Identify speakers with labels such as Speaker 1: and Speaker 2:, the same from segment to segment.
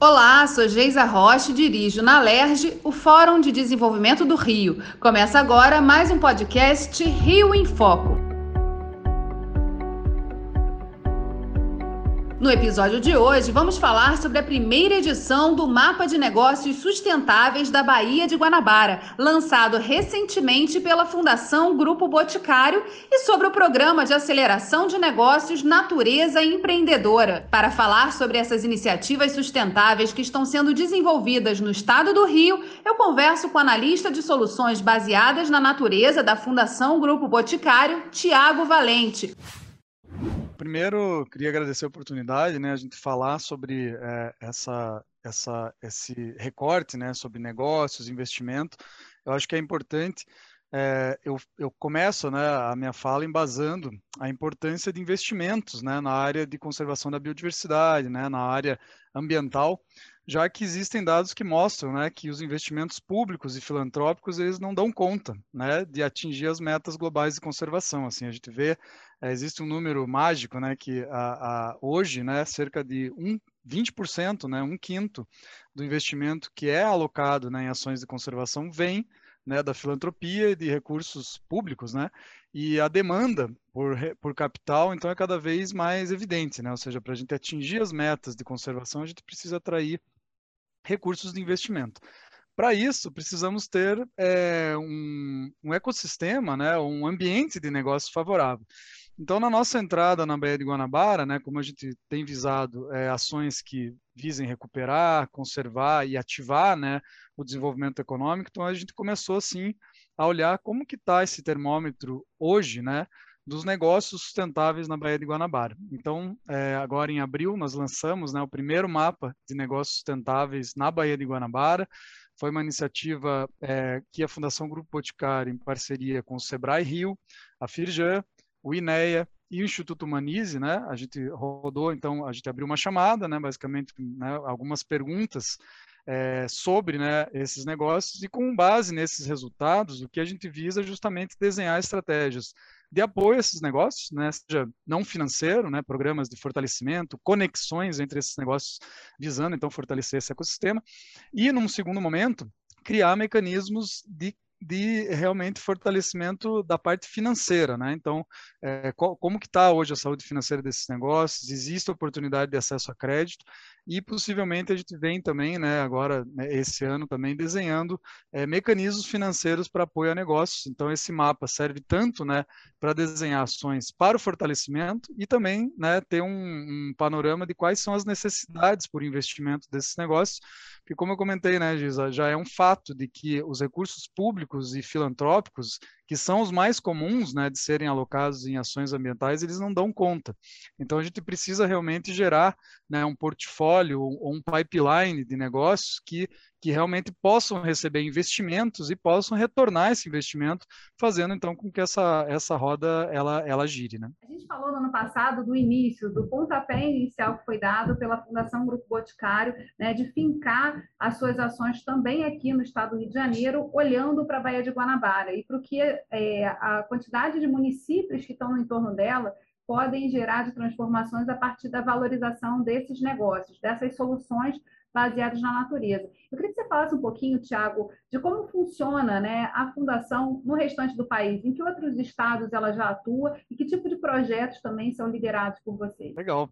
Speaker 1: Olá, sou Geisa Rocha e dirijo na LERJ o Fórum de Desenvolvimento do Rio. Começa agora mais um podcast Rio em Foco. No episódio de hoje, vamos falar sobre a primeira edição do Mapa de Negócios Sustentáveis da Baía de Guanabara, lançado recentemente pela Fundação Grupo Boticário, e sobre o Programa de Aceleração de Negócios Natureza Empreendedora. Para falar sobre essas iniciativas sustentáveis que estão sendo desenvolvidas no estado do Rio, eu converso com o analista de soluções baseadas na natureza da Fundação Grupo Boticário, Tiago Valente.
Speaker 2: Primeiro, queria agradecer a oportunidade, né, a gente falar sobre é, essa, essa, esse recorte, né, sobre negócios, investimento. Eu acho que é importante. É, eu, eu começo, né, a minha fala embasando a importância de investimentos, né, na área de conservação da biodiversidade, né, na área ambiental, já que existem dados que mostram né, que os investimentos públicos e filantrópicos eles não dão conta né, de atingir as metas globais de conservação. Assim, a gente vê, é, existe um número mágico né, que a, a, hoje né, cerca de um, 20%, né, um quinto do investimento que é alocado né, em ações de conservação vem né, da filantropia e de recursos públicos, né? E a demanda por, por capital, então, é cada vez mais evidente, né? Ou seja, para a gente atingir as metas de conservação, a gente precisa atrair recursos de investimento. Para isso, precisamos ter é, um, um, ecossistema, né, um ambiente de negócio favorável. Então, na nossa entrada na Baía de Guanabara, né, como a gente tem visado é, ações que visem recuperar, conservar e ativar né, o desenvolvimento econômico, então a gente começou, assim, a olhar como que está esse termômetro hoje, né, dos negócios sustentáveis na Baía de Guanabara. Então, é, agora em abril, nós lançamos né, o primeiro mapa de negócios sustentáveis na Baía de Guanabara. Foi uma iniciativa é, que a Fundação Grupo Boticário, em parceria com o Sebrae Rio, a Firjan, o INEA e o Instituto Humanize, né? A gente rodou, então, a gente abriu uma chamada, né? Basicamente, né, algumas perguntas é, sobre né, esses negócios e com base nesses resultados, o que a gente visa é justamente desenhar estratégias de apoio a esses negócios, né, seja não financeiro, né, programas de fortalecimento, conexões entre esses negócios, visando então fortalecer esse ecossistema, e num segundo momento criar mecanismos de de realmente fortalecimento da parte financeira, né? Então, é, como que está hoje a saúde financeira desses negócios? Existe oportunidade de acesso a crédito? E possivelmente a gente vem também, né, agora né, esse ano também desenhando é, mecanismos financeiros para apoio a negócios. Então esse mapa serve tanto, né, para desenhar ações para o fortalecimento e também, né, ter um, um, panorama de quais são as necessidades por investimento desses negócios, que como eu comentei, né, Giza, já é um fato de que os recursos públicos e filantrópicos que são os mais comuns né, de serem alocados em ações ambientais, eles não dão conta. Então, a gente precisa realmente gerar né, um portfólio ou um pipeline de negócios que que realmente possam receber investimentos e possam retornar esse investimento, fazendo então com que essa, essa roda ela, ela gire. Né?
Speaker 1: A gente falou no ano passado do início, do pontapé inicial que foi dado pela Fundação Grupo Boticário, né, de fincar as suas ações também aqui no estado do Rio de Janeiro, olhando para a Baía de Guanabara e para o que é, a quantidade de municípios que estão no entorno dela podem gerar de transformações a partir da valorização desses negócios, dessas soluções baseados na natureza. Eu queria que você falasse um pouquinho, Tiago, de como funciona né, a fundação no restante do país, em que outros estados ela já atua e que tipo de projetos também são liderados por vocês.
Speaker 2: Legal.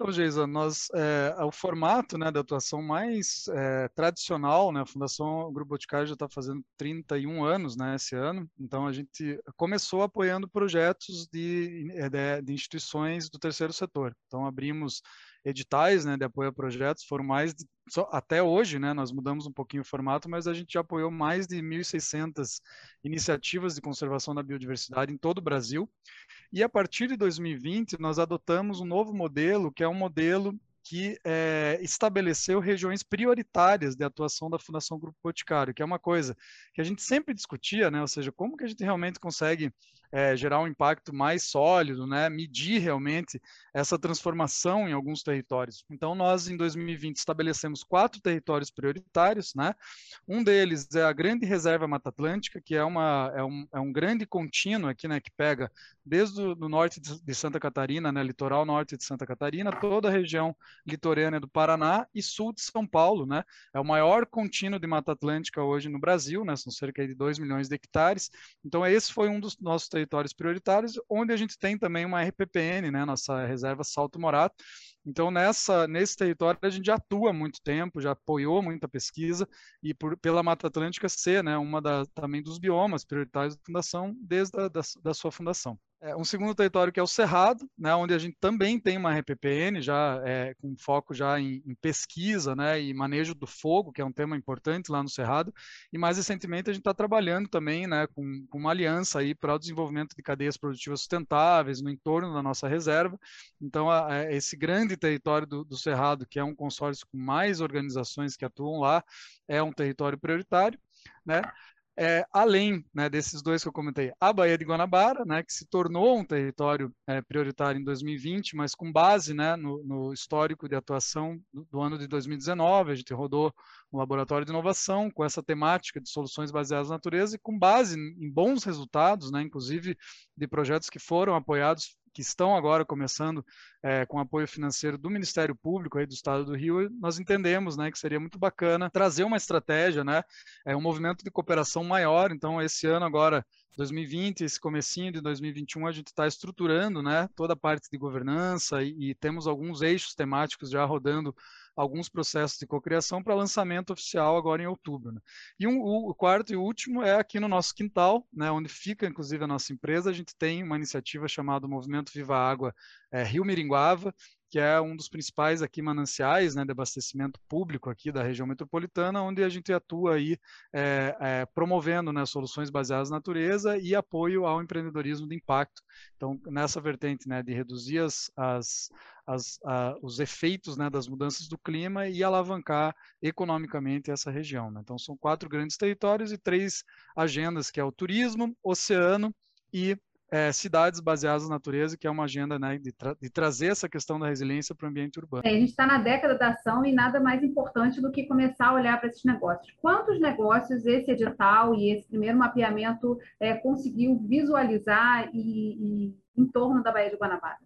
Speaker 2: Então, Geisa, nós, é, o formato né, da atuação mais é, tradicional, né, a Fundação Grupo Boticário já está fazendo 31 anos né, esse ano, então a gente começou apoiando projetos de, de, de instituições do terceiro setor. Então, abrimos editais né, de apoio a projetos, foram mais de, só, até hoje, né, nós mudamos um pouquinho o formato, mas a gente já apoiou mais de 1.600 iniciativas de conservação da biodiversidade em todo o Brasil. E a partir de 2020, nós adotamos um novo modelo, que é um modelo que é, estabeleceu regiões prioritárias de atuação da Fundação Grupo Boticário, que é uma coisa que a gente sempre discutia, né? ou seja, como que a gente realmente consegue é, gerar um impacto mais sólido, né, medir realmente essa transformação em alguns territórios. Então, nós, em 2020, estabelecemos quatro territórios prioritários. Né? Um deles é a Grande Reserva Mata Atlântica, que é, uma, é, um, é um grande contínuo aqui, né, que pega desde o norte de Santa Catarina, né, litoral norte de Santa Catarina, toda a região litorânea do Paraná e sul de São Paulo. Né? É o maior contínuo de Mata Atlântica hoje no Brasil, né? são cerca de 2 milhões de hectares. Então, esse foi um dos nossos territórios prioritários, onde a gente tem também uma RPPN, né? nossa reserva Salto Morato. Então, nessa, nesse território, a gente já atua há muito tempo, já apoiou muita pesquisa, e por, pela Mata Atlântica ser né, uma da, também dos biomas prioritários da Fundação, desde a da, da sua fundação. É, um segundo território que é o Cerrado, né, onde a gente também tem uma RPPN, já é, com foco já em, em, pesquisa né, e manejo do fogo, que é um tema importante lá no Cerrado, e mais recentemente a gente está trabalhando também né, com, com, uma aliança aí para o desenvolvimento de cadeias produtivas sustentáveis no entorno da nossa reserva. Então, a, a, esse grande território do, do Cerrado, que é um consórcio com mais organizações que atuam lá, é um território prioritário. Né? É, além né, desses dois que eu comentei, a Baía de Guanabara, né, que se tornou um território é, prioritário em 2020, mas com base né, no, no, histórico de atuação do, do, ano de 2019, a gente rodou um laboratório de inovação com essa temática de soluções baseadas na natureza e com base em bons resultados, né, inclusive de projetos que foram apoiados que estão agora começando é, com apoio financeiro do Ministério Público aí do Estado do Rio, nós entendemos, né, que seria muito bacana trazer uma estratégia, né, é um movimento de cooperação maior. Então, esse ano agora 2020, esse comecinho de 2021, a gente está estruturando, né, toda a parte de governança e, e temos alguns eixos temáticos já rodando alguns processos de cocriação para lançamento oficial agora em outubro. Né? E um, o quarto e último é aqui no nosso quintal, né, onde fica inclusive a nossa empresa. A gente tem uma iniciativa chamada Movimento Viva Água é, Rio Miringuava, que é um dos principais aqui mananciais né, de abastecimento público aqui da região metropolitana, onde a gente atua aí é, é, promovendo né, soluções baseadas na natureza e apoio ao empreendedorismo de impacto. Então, nessa vertente né, de reduzir as, as, as, a, os efeitos né, das mudanças do clima e alavancar economicamente essa região. Né? Então, são quatro grandes territórios e três agendas, que é o turismo, oceano e é, cidades baseadas na natureza, que é uma agenda né, de, tra de, trazer essa questão da resiliência para o ambiente urbano.
Speaker 1: É, a gente está na década da ação e nada mais importante do que começar a olhar para esses negócios. Quantos negócios esse edital e esse primeiro mapeamento é, conseguiu visualizar e, e, em torno da Baía de Guanabara?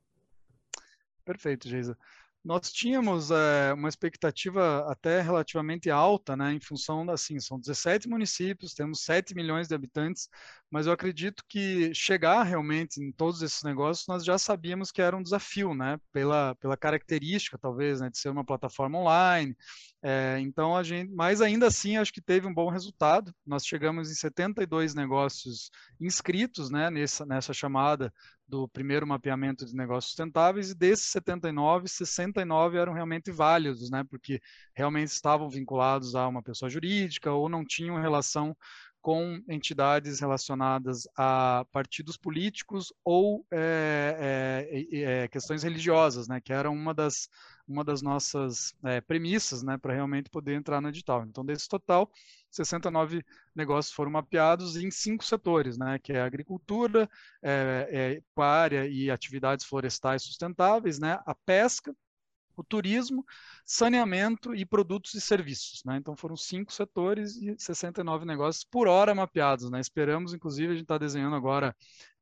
Speaker 2: Perfeito, Geisa nós tínhamos é, uma expectativa até relativamente alta, né, em função da, assim, são 17 municípios, temos 7 milhões de habitantes, mas eu acredito que chegar realmente em todos esses negócios, nós já sabíamos que era um desafio, né, pela, pela característica, talvez, né, de ser uma plataforma online, é, então a gente, mas ainda assim, acho que teve um bom resultado, nós chegamos em 72 negócios inscritos, né, nessa, nessa chamada do primeiro mapeamento de negócios sustentáveis e desses 79, 69 eram realmente válidos, né, porque realmente estavam vinculados a uma pessoa jurídica ou não tinham relação com entidades relacionadas a partidos políticos ou é, é, é, questões religiosas, né, que eram uma das, uma das nossas premissas né, para realmente poder entrar no edital. Então, desse total, 69 negócios foram mapeados em cinco setores, né, que é agricultura, é, pecuária e atividades florestais sustentáveis, né, a pesca, o turismo, saneamento e produtos e serviços. Né? Então foram cinco setores e 69 negócios por hora mapeados. Né? Esperamos, inclusive, a gente está desenhando agora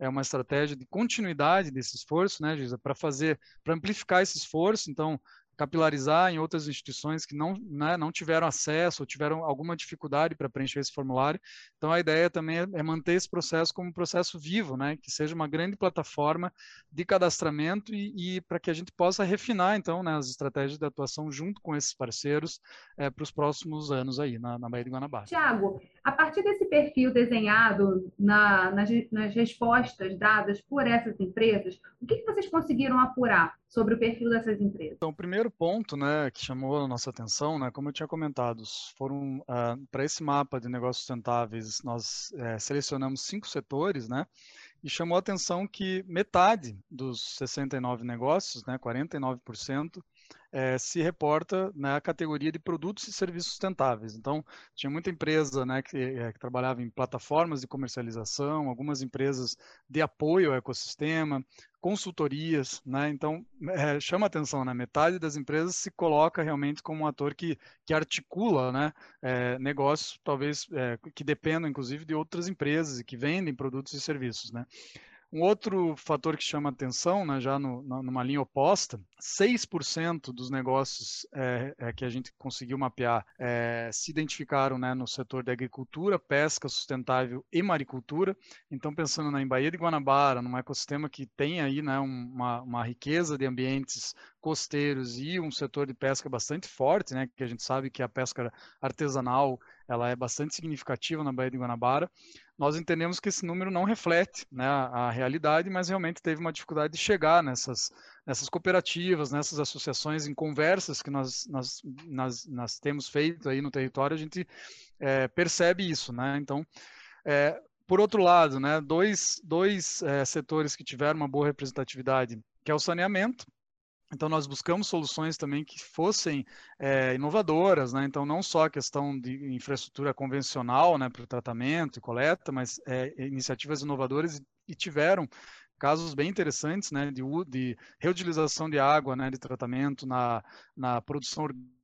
Speaker 2: é uma estratégia de continuidade desse esforço, né, para fazer, para amplificar esse esforço. Então, capilarizar em outras instituições que não, né, não tiveram acesso ou tiveram alguma dificuldade para preencher esse formulário. Então, a ideia também é, é manter esse processo como um processo vivo, né, que seja uma grande plataforma de cadastramento e, e para que a gente possa refinar, então, né, as estratégias de atuação junto com esses parceiros é, para os próximos anos aí na, na Baía de Guanabara.
Speaker 1: Tiago, a partir desse perfil desenhado na, nas, nas respostas dadas por essas empresas, o que, que vocês conseguiram apurar sobre o perfil dessas empresas?
Speaker 2: Então, o primeiro ponto, né, que chamou a nossa atenção, né, como eu tinha comentado, foram uh, para esse mapa de negócios sustentáveis, nós é, selecionamos cinco setores, né, e chamou a atenção que metade dos 69 negócios, né, 49%, é, se reporta na categoria de produtos e serviços sustentáveis. Então, tinha muita empresa né, que, é, que, trabalhava em plataformas de comercialização, algumas empresas de apoio ao ecossistema, consultorias, né? Então, é, chama atenção, né? Metade das empresas se coloca realmente como um ator que, que articula, né? Negócios, talvez, que dependam, inclusive, de outras empresas e que vendem produtos e serviços, né? Um outro fator que chama atenção, né, já no, numa linha oposta, 6% dos negócios é, é, que a gente conseguiu mapear é, se identificaram né, no setor de agricultura, pesca sustentável e maricultura. Então, pensando na Baía de Guanabara, num ecossistema que tem aí né, uma, uma riqueza de ambientes costeiros e um setor de pesca bastante forte, né, que a gente sabe que a pesca artesanal ela é bastante significativa na Baía de Guanabara nós entendemos que esse número não reflete né, a, realidade, mas realmente teve uma dificuldade de chegar nessas, nessas cooperativas, nessas associações, em conversas que nós, nós, nós, nós temos feito aí no território, a gente é, percebe isso. Né? Então, é, por outro lado, né, dois, dois é, setores que tiveram uma boa representatividade, que é o saneamento, então, nós buscamos soluções também que fossem é, inovadoras, né? Então, não só a questão de infraestrutura convencional né, para o tratamento e coleta, mas é, iniciativas inovadoras e, tiveram casos bem interessantes né, de, de reutilização de água, né, de tratamento na, na produção orgânica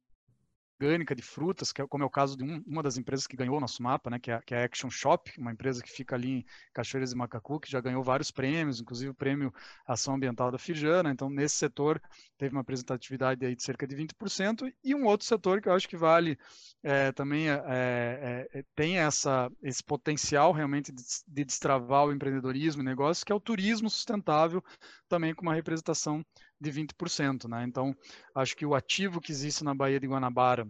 Speaker 2: de frutas, que é, como é o caso de um, uma das empresas que ganhou o nosso mapa, né, que é, que é a Action Shop, uma empresa que fica ali em Cachoeiras e Macacu, que já ganhou vários prêmios, inclusive o prêmio Ação Ambiental da Fijana. Então, nesse setor, teve uma representatividade aí de cerca de 20%. E um outro setor que eu acho que vale é, também, é, é, é, tem essa, esse potencial realmente de, de destravar o empreendedorismo e negócios, que é o turismo sustentável, também com uma representação de 20%. Né? Então, acho que o ativo que existe na Baía de Guanabara,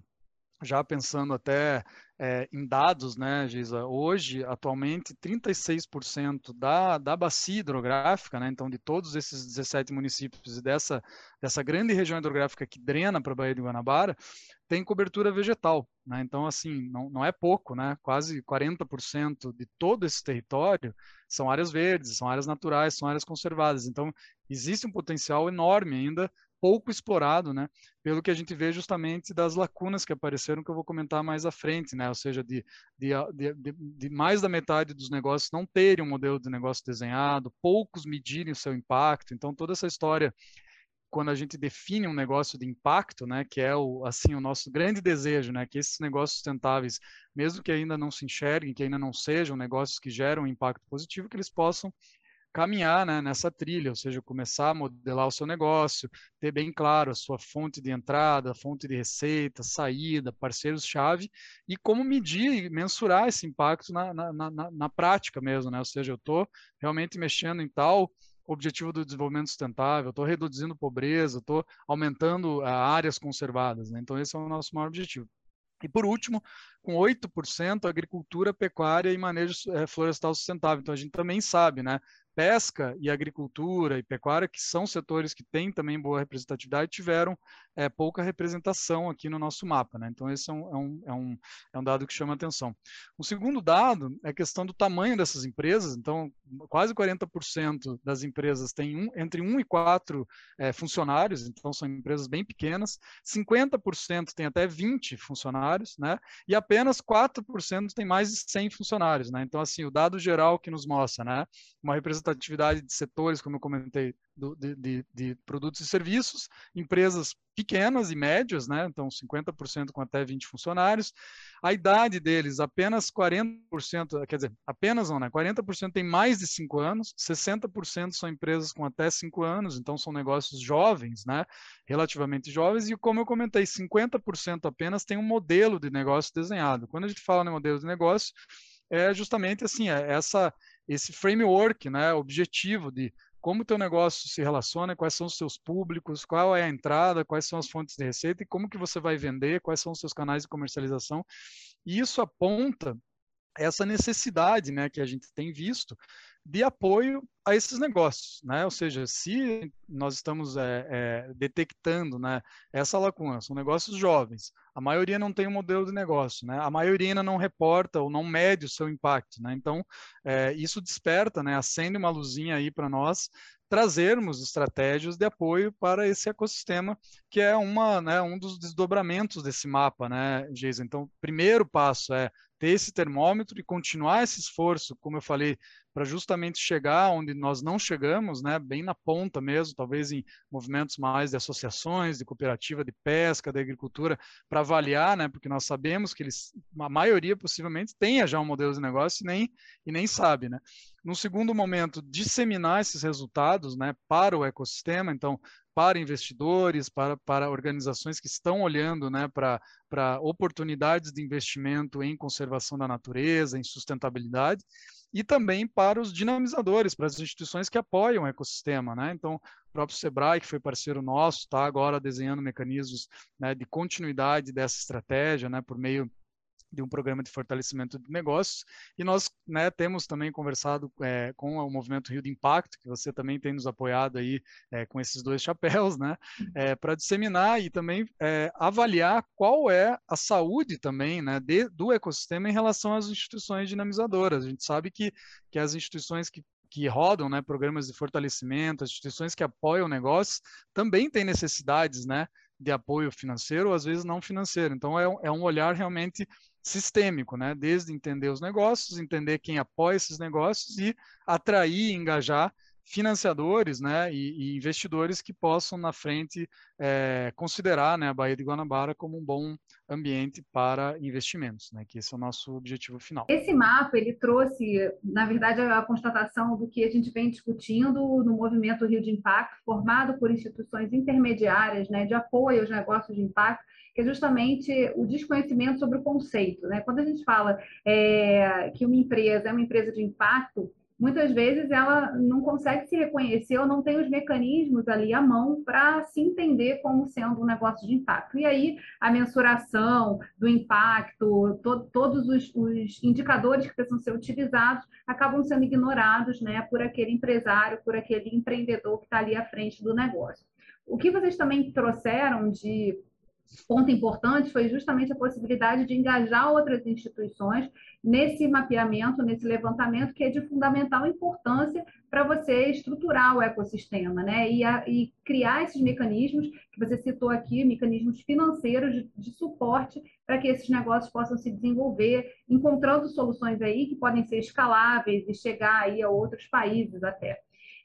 Speaker 2: já pensando até é, em dados, né, Giza, hoje, atualmente, 36% da, da bacia hidrográfica, né, então de todos esses 17 municípios e dessa, dessa grande região hidrográfica que drena para a Baía de Guanabara, tem cobertura vegetal. Né? Então, assim, não, não é pouco, né? quase 40% de todo esse território são áreas verdes, são áreas naturais, são áreas conservadas. Então, existe um potencial enorme ainda, pouco explorado, né? Pelo que a gente vê justamente das lacunas que apareceram, que eu vou comentar mais à frente, né? Ou seja, de, de, de, de mais da metade dos negócios não terem um modelo de negócio desenhado, poucos medirem o seu impacto. Então, toda essa história quando a gente define um negócio de impacto, né, que é o assim o nosso grande desejo, né, que esses negócios sustentáveis, mesmo que ainda não se enxerguem, que ainda não sejam negócios que geram impacto positivo, que eles possam caminhar né, nessa trilha, ou seja, começar a modelar o seu negócio, ter bem claro a sua fonte de entrada, fonte de receita, saída, parceiros-chave e como medir e mensurar esse impacto na, na, na, na prática mesmo, né? Ou seja, eu estou realmente mexendo em tal objetivo do desenvolvimento sustentável, estou reduzindo pobreza, estou aumentando uh, áreas conservadas. Né? Então, esse é o nosso maior objetivo. E por último, com 8% agricultura, pecuária e manejo é, florestal sustentável. Então a gente também sabe, né? Pesca e agricultura e pecuária, que são setores que têm também boa representatividade, tiveram é, pouca representação aqui no nosso mapa. Né? Então, esse é um, é, um, é, um, é um dado que chama atenção. O segundo dado é a questão do tamanho dessas empresas. Então, quase 40% das empresas têm um, entre 1 e 4 é, funcionários, então são empresas bem pequenas. 50% têm até 20 funcionários, né? e apenas 4% têm mais de 100 funcionários. Né? Então, assim, o dado geral que nos mostra né? uma representatividade de setores, como eu comentei, de, de, de, produtos e serviços, empresas pequenas e médias, né? então 50% com até 20 funcionários. A idade deles, apenas 40%, quer dizer, apenas não, né? 40% tem mais de 5 anos, 60% são empresas com até 5 anos, então são negócios jovens, né? relativamente jovens, e como eu comentei, 50% apenas tem um modelo de negócio desenhado. Quando a gente fala no modelo de negócio, é justamente assim, é essa esse framework, né, objetivo de como o teu negócio se relaciona, quais são os seus públicos, qual é a entrada, quais são as fontes de receita e como que você vai vender, quais são os seus canais de comercialização. E isso aponta essa necessidade, né, que a gente tem visto de apoio a esses negócios, né? Ou seja, se nós estamos é, é, detectando, né, essa lacuna, são negócios jovens, a maioria não tem um modelo de negócio, né? A maioria ainda não reporta ou não mede o seu impacto, né? Então, é, isso desperta, né? Acende uma luzinha aí para nós trazermos estratégias de apoio para esse ecossistema, que é uma, né, um dos desdobramentos desse mapa, né, Geisa? Então, primeiro passo é ter esse termômetro e continuar esse esforço, como eu falei, para justamente chegar onde nós não chegamos, né, bem na ponta mesmo, talvez em movimentos mais de associações, de cooperativa de pesca, de agricultura, para avaliar, né, porque nós sabemos que eles, a maioria possivelmente tenha já um modelo de negócio e nem, e nem sabe, né. No segundo momento, disseminar esses resultados, né, para o ecossistema, então para investidores, para, para organizações que estão olhando né, para, oportunidades de investimento em conservação da natureza, em sustentabilidade, e também para os dinamizadores, para as instituições que apoiam o ecossistema. Né? Então, o próprio Sebrae, que foi parceiro nosso, está agora desenhando mecanismos né, de continuidade dessa estratégia, né, por meio de um programa de fortalecimento de negócios. E nós né, temos também conversado é, com o Movimento Rio de Impacto, que você também tem nos apoiado aí é, com esses dois chapéus, né, é, para disseminar e também avaliar qual é a saúde também né, de, do ecossistema em relação às instituições dinamizadoras. A gente sabe que, que as instituições que que rodam né, programas de fortalecimento, as instituições que apoiam negócios, também têm necessidades né, de apoio financeiro, ou às vezes não financeiro. Então, é, é um olhar realmente sistêmico, né? Desde entender os negócios, entender quem apoia esses negócios e atrair e engajar financiadores né, e, e, investidores que possam, na frente, é, considerar né, a Baía de Guanabara como um bom ambiente para investimentos, né, que esse é o nosso objetivo final.
Speaker 1: Esse mapa, ele trouxe, na verdade, a constatação do que a gente vem discutindo no movimento Rio de Impacto, formado por instituições intermediárias né, de apoio aos negócios de impacto, que é justamente o desconhecimento sobre o conceito. Né? Quando a gente fala é, que uma empresa é uma empresa de impacto, muitas vezes ela não consegue se reconhecer ou não tem os mecanismos ali à mão para se entender como sendo um negócio de impacto. E aí a mensuração do impacto, to todos os, os, indicadores que precisam ser utilizados acabam sendo ignorados né, por aquele empresário, por aquele empreendedor que está ali à frente do negócio. O que vocês também trouxeram de ponto importante foi justamente a possibilidade de engajar outras instituições nesse mapeamento, nesse levantamento, que é de fundamental importância para você estruturar o ecossistema, né? E, a, e, criar esses mecanismos que você citou aqui, mecanismos financeiros de, de suporte para que esses negócios possam se desenvolver, encontrando soluções aí que podem ser escaláveis e chegar aí a outros países até.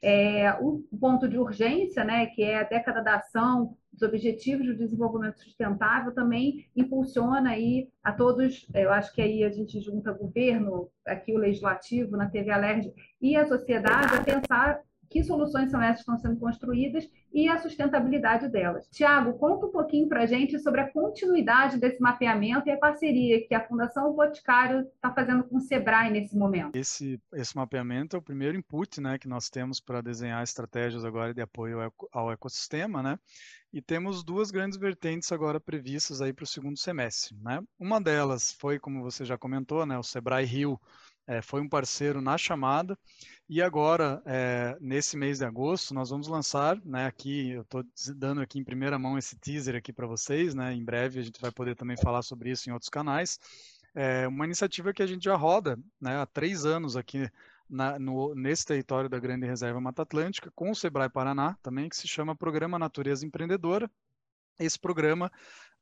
Speaker 1: É, o ponto de urgência, né, que é a década da ação, os objetivos do desenvolvimento sustentável, também impulsiona aí a todos, eu acho que aí a gente junta governo, aqui o legislativo, na TV Alerj, e a sociedade a pensar que soluções são essas que estão sendo construídas e a sustentabilidade delas. Tiago, conta um pouquinho para a gente sobre a continuidade desse mapeamento e a parceria que a Fundação Boticário está fazendo com o Sebrae nesse momento.
Speaker 2: Esse, esse mapeamento é o primeiro input né, que nós temos para desenhar estratégias agora de apoio ao ecossistema, né? E temos duas grandes vertentes agora previstas aí para o segundo semestre, né? Uma delas foi, como você já comentou, né, o Sebrae Rio é, foi um parceiro na chamada e agora, é, nesse mês de agosto, nós vamos lançar, né, aqui, eu estou dando aqui em primeira mão esse teaser aqui para vocês, né, em breve a gente vai poder também falar sobre isso em outros canais, é uma iniciativa que a gente já roda né, há três anos aqui na, no, nesse território da Grande Reserva Mata Atlântica, com o Sebrae Paraná também, que se chama Programa Natureza Empreendedora. Esse programa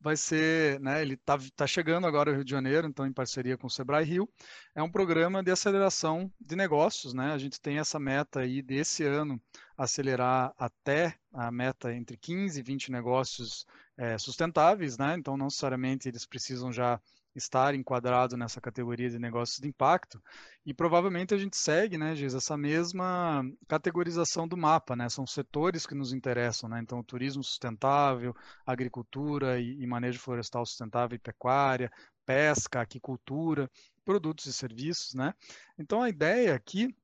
Speaker 2: vai ser, né, ele está tá chegando agora ao Rio de Janeiro, então em parceria com o Sebrae Rio, é um programa de aceleração de negócios, né, a gente tem essa meta aí desse ano acelerar até a meta entre 15 e 20 negócios é, sustentáveis, né, então não necessariamente eles precisam já estar enquadrado nessa categoria de negócios de impacto. E provavelmente a gente segue, né, Giz, essa mesma categorização do mapa, né? São setores que nos interessam, né? Então, turismo sustentável, agricultura e, manejo florestal sustentável e pecuária, pesca, aquicultura, produtos e serviços, né? Então, a ideia aqui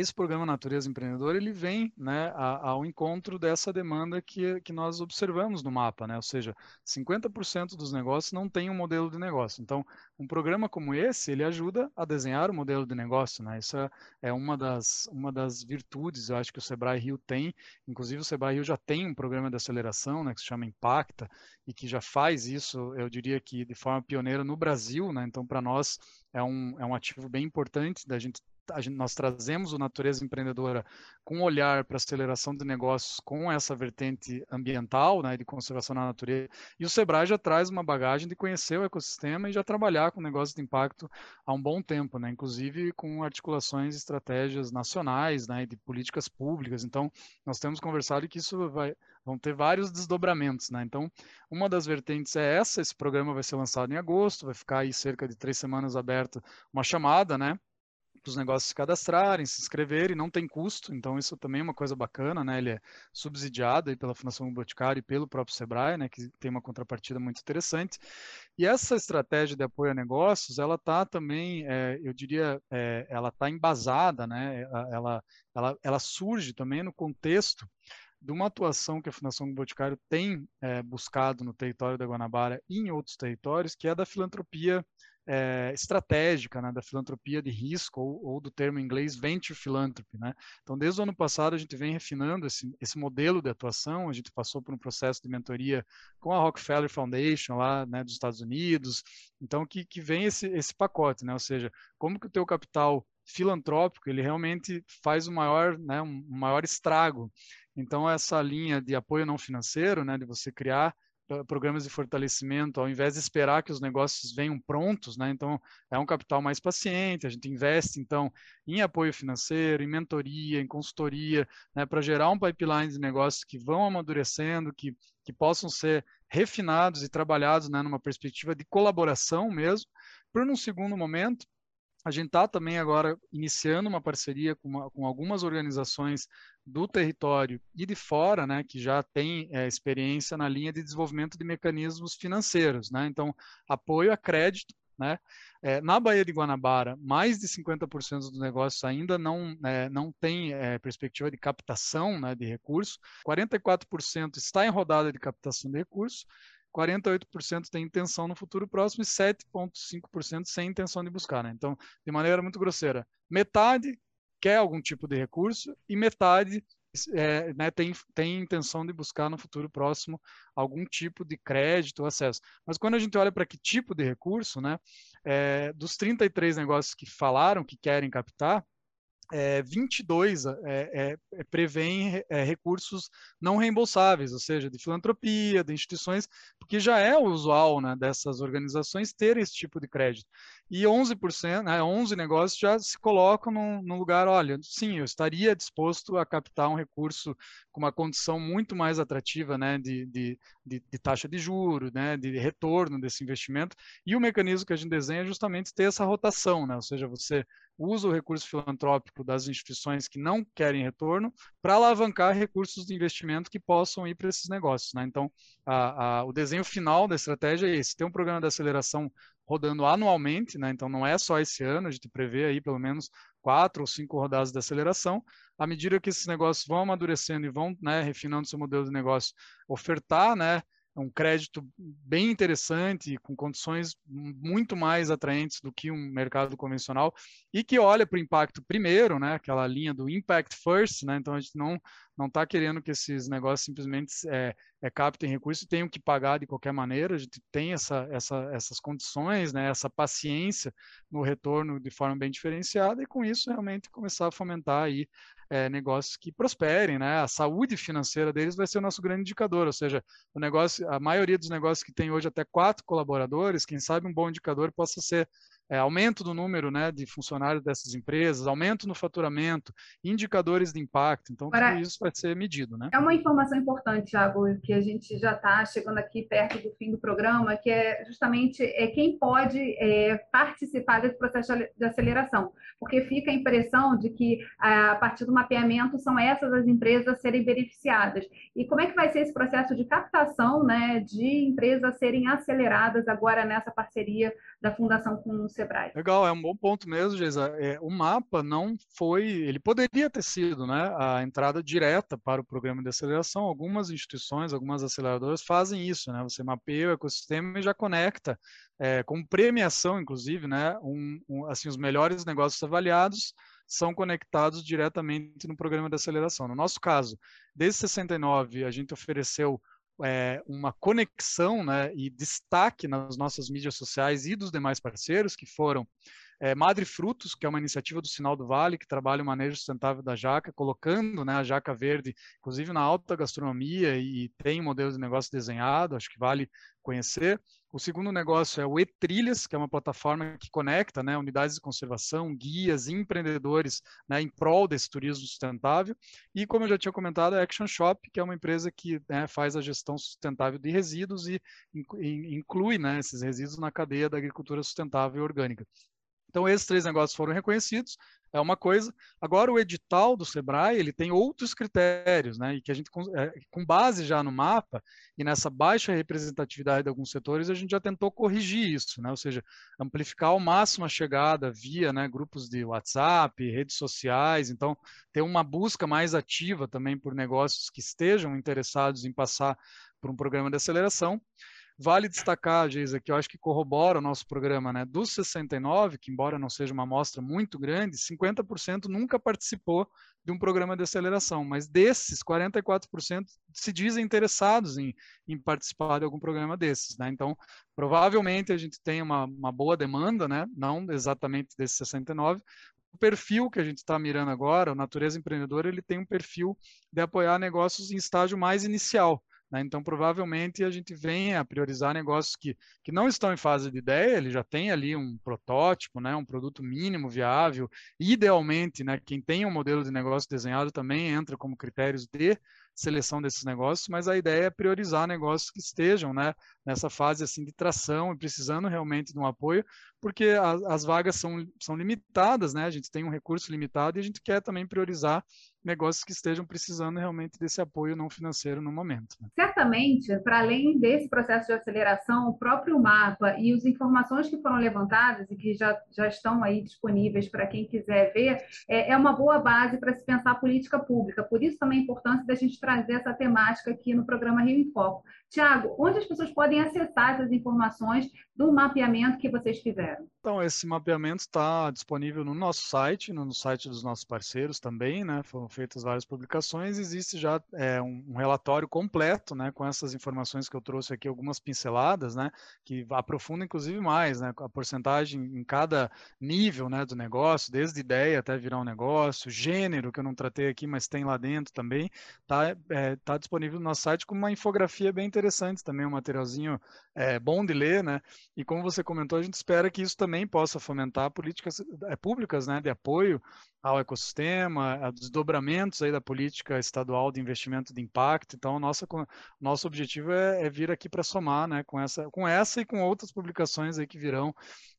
Speaker 2: esse programa Natureza Empreendedora ele vem né, ao encontro dessa demanda que, que nós observamos no mapa, né? ou seja, 50% dos negócios não tem um modelo de negócio. Então, um programa como esse, ele ajuda a desenhar o modelo de negócio. Né? Isso é, é uma, das, uma das virtudes, eu acho que o Sebrae Rio tem, inclusive o Sebrae Rio já tem um programa de aceleração né, que se chama Impacta, e que já faz isso, eu diria que de forma pioneira no Brasil, né? então para nós é um, é um ativo bem importante da gente Nós trazemos o Natureza Empreendedora com um olhar para aceleração de negócios com essa vertente ambiental, né, de conservação da natureza, e o Sebrae já traz uma bagagem de conhecer o ecossistema e já trabalhar com negócios de impacto há um bom tempo, né, inclusive com articulações e estratégias nacionais, né, de políticas públicas. Então, nós temos conversado que isso vai, vão ter vários desdobramentos, né? Então, uma das vertentes é essa, esse programa vai ser lançado em agosto, vai ficar aí cerca de três semanas aberto uma chamada, né? Para os negócios se cadastrarem, se inscreverem, não tem custo, então isso também é uma coisa bacana, né? Ele é subsidiado pela Fundação Boticário e pelo próprio Sebrae, né? Que tem uma contrapartida muito interessante. E essa estratégia de apoio a negócios, ela está também, é, eu diria, é, ela está embasada, né? Ela, ela, ela surge também no contexto de uma atuação que a Fundação Boticário tem é, buscado no território da Guanabara e em outros territórios, que é da filantropia é, estratégica, né, da filantropia de risco, ou, ou, do termo em inglês venture philanthropy. Né? Então, desde o ano passado, a gente vem refinando esse, esse modelo de atuação, a gente passou por um processo de mentoria com a Rockefeller Foundation, lá né, dos Estados Unidos, então que, que vem esse, esse pacote, né? ou seja, como que o teu capital filantrópico, ele realmente faz o maior, né, um maior estrago. Então, essa linha de apoio não financeiro, né, de você criar programas de fortalecimento, ao invés de esperar que os negócios venham prontos, né? Então, é um capital mais paciente, a gente investe, então, em apoio financeiro, em mentoria, em consultoria, né? Para gerar um pipeline de negócios que vão amadurecendo, que, que possam ser refinados e trabalhados, né? Numa perspectiva de colaboração mesmo, para num segundo momento, a gente está também agora iniciando uma parceria com, uma, com, algumas organizações do território e de fora, né, que já têm é, experiência na linha de desenvolvimento de mecanismos financeiros, né? Então, apoio a crédito, né? É, na Baía de Guanabara, mais de 50% dos negócios ainda não, é, não tem é, perspectiva de captação né, de recursos, 44% está em rodada de captação de recursos, 48% tem intenção no futuro próximo e 7,5% sem intenção de buscar. Né? Então, de maneira muito grosseira, metade quer algum tipo de recurso e metade é, né, tem, tem intenção de buscar no futuro próximo algum tipo de crédito ou acesso. Mas quando a gente olha para que tipo de recurso, né, é, dos 33 negócios que falaram que querem captar, é, 22 é, é, é, prevêem é, recursos não reembolsáveis, ou seja, de filantropia, de instituições, porque já é usual né, dessas organizações ter esse tipo de crédito. E 11%, né, 11 negócios já se colocam no, no lugar, olha, sim, eu estaria disposto a captar um recurso com uma condição muito mais atrativa né, de, de, de, de taxa de juros, né, de retorno desse investimento, e o mecanismo que a gente desenha é justamente ter essa rotação, né, ou seja, você usa o recurso filantrópico das instituições que não querem retorno para alavancar recursos de investimento que possam ir para esses negócios. Né? Então, a, a, o desenho final da estratégia é esse: tem um programa de aceleração rodando anualmente, né? então não é só esse ano, a gente prevê aí pelo menos quatro ou cinco rodadas de aceleração. À medida que esses negócios vão amadurecendo e vão né, refinando seu modelo de negócio, ofertar né, um crédito bem interessante, com condições muito mais atraentes do que um mercado convencional, e que olha para o impacto primeiro, né, aquela linha do impact first, né, então a gente não não está querendo que esses negócios simplesmente é, é, captem recursos e tenham que pagar de qualquer maneira, a gente tem essa, essa, essas condições, né, essa paciência no retorno de forma bem diferenciada, e com isso realmente começar a fomentar aí é, negócios que prosperem, né? A saúde financeira deles vai ser o nosso grande indicador, ou seja, o negócio, a maioria dos negócios que tem hoje até quatro colaboradores, quem sabe um bom indicador possa ser é, aumento do número né, de funcionários dessas empresas, aumento no faturamento, indicadores de impacto. Então, tudo isso vai ser medido. Né?
Speaker 1: É uma informação importante, Thiago, que a gente já está chegando aqui perto do fim do programa, que é justamente é, quem pode é, participar desse processo de aceleração, porque fica a impressão de que a partir do mapeamento são essas as empresas a serem beneficiadas. E como é que vai ser esse processo de captação né, de empresas serem aceleradas agora nessa parceria da Fundação com Sebrae.
Speaker 2: Legal, é um bom ponto mesmo, Geisa. É, o mapa não foi, ele poderia ter sido né, a entrada direta para o programa de aceleração. Algumas instituições, algumas aceleradoras fazem isso, né? Você mapeia o ecossistema e já conecta, é, com premiação, inclusive, né? Um, um, assim, os melhores negócios avaliados são conectados diretamente no programa de aceleração. No nosso caso, desde 69, a gente ofereceu é, uma conexão né, e destaque nas nossas mídias sociais e dos demais parceiros, que foram é, Madre Frutos, que é uma iniciativa do Sinal do Vale, que trabalha o manejo sustentável da jaca, colocando né, a jaca verde, inclusive na alta gastronomia, e tem um modelo de negócio desenhado, acho que vale conhecer. O segundo negócio é o E-Trilhas, que é uma plataforma que conecta né, unidades de conservação, guias, empreendedores né, em prol desse turismo sustentável. E, como eu já tinha comentado, a Action Shop, que é uma empresa que né, faz a gestão sustentável de resíduos e inclui né, esses resíduos na cadeia da agricultura sustentável e orgânica. Então, esses três negócios foram reconhecidos, é uma coisa. Agora, o edital do Sebrae, ele tem outros critérios, né? E que a gente, é, com base já no mapa e nessa baixa representatividade de alguns setores, a gente já tentou corrigir isso, né? Ou seja, amplificar ao máximo a chegada via né, grupos de WhatsApp, redes sociais. Então, ter uma busca mais ativa também por negócios que estejam interessados em passar por um programa de aceleração. Vale destacar, Geisa, que eu acho que corrobora o nosso programa, né? Dos 69, que embora não seja uma amostra muito grande, 50% nunca participou de um programa de aceleração, mas desses, 44% se dizem interessados em, em, participar de algum programa desses, né? Então, provavelmente a gente tem uma, uma boa demanda, né? Não exatamente desses 69, o perfil que a gente está mirando agora, o Natureza Empreendedora, ele tem um perfil de apoiar negócios em estágio mais inicial. Né? Então, provavelmente, a gente venha a priorizar negócios que, que não estão em fase de ideia, ele já tem ali um protótipo, né? um produto mínimo viável. Idealmente, né? quem tem um modelo de negócio desenhado também entra como critérios de seleção desses negócios, mas a ideia é priorizar negócios que estejam né, nessa fase assim de tração e precisando realmente de um apoio, porque a, as vagas são, são limitadas, né? a gente tem um recurso limitado e a gente quer também priorizar negócios que estejam precisando realmente desse apoio não financeiro no momento. Né?
Speaker 1: Certamente, para além desse processo de aceleração, o próprio mapa e as informações que foram levantadas e que já, já estão aí disponíveis para quem quiser ver, é, é uma boa base para se pensar política pública. Por isso também a importância da gente trazer essa temática aqui no programa Rio em Foco. Tiago, onde as pessoas podem acessar essas informações do mapeamento que vocês fizeram?
Speaker 2: Então, esse mapeamento está disponível no nosso site, no site dos nossos parceiros também, né? Foram feitas várias publicações, existe já é, um, relatório completo, né? Com essas informações que eu trouxe aqui, algumas pinceladas, né? Que aprofunda inclusive mais, né? A porcentagem em cada nível, né? Do negócio, desde ideia até virar um negócio, gênero, que eu não tratei aqui, mas tem lá dentro também, tá, é, tá disponível no nosso site com uma infografia bem interessante também, um materialzinho é, bom de ler, né? E como você comentou, a gente espera que isso também também possa fomentar políticas é, públicas né, de apoio ao ecossistema, a desdobramentos aí da política estadual de investimento de impacto. Então, nossa, nosso objetivo é, é vir aqui para somar né, com, essa, com essa e com outras publicações aí que virão,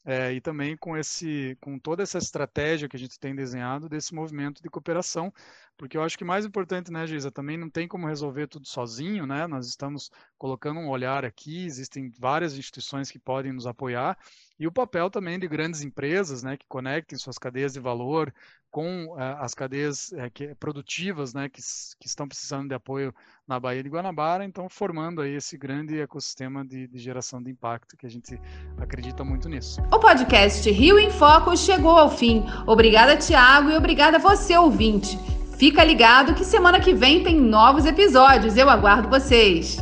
Speaker 2: é, e também com, esse, com toda essa estratégia que a gente tem desenhado desse movimento de cooperação, porque eu acho que mais importante, né, Geisa, também não tem como resolver tudo sozinho, né? Nós estamos colocando um olhar aqui, existem várias instituições que podem nos apoiar, e o papel também de grandes empresas, né, que conectem suas cadeias de valor com uh, as cadeias uh, que, produtivas, né, que, que, estão precisando de apoio na Baía de Guanabara, então formando aí esse grande ecossistema de, de geração de impacto que a gente acredita muito nisso.
Speaker 3: O podcast Rio em Foco chegou ao fim. Obrigada, Tiago, e obrigada a você, ouvinte. Fica ligado que semana que vem tem novos episódios. Eu aguardo vocês.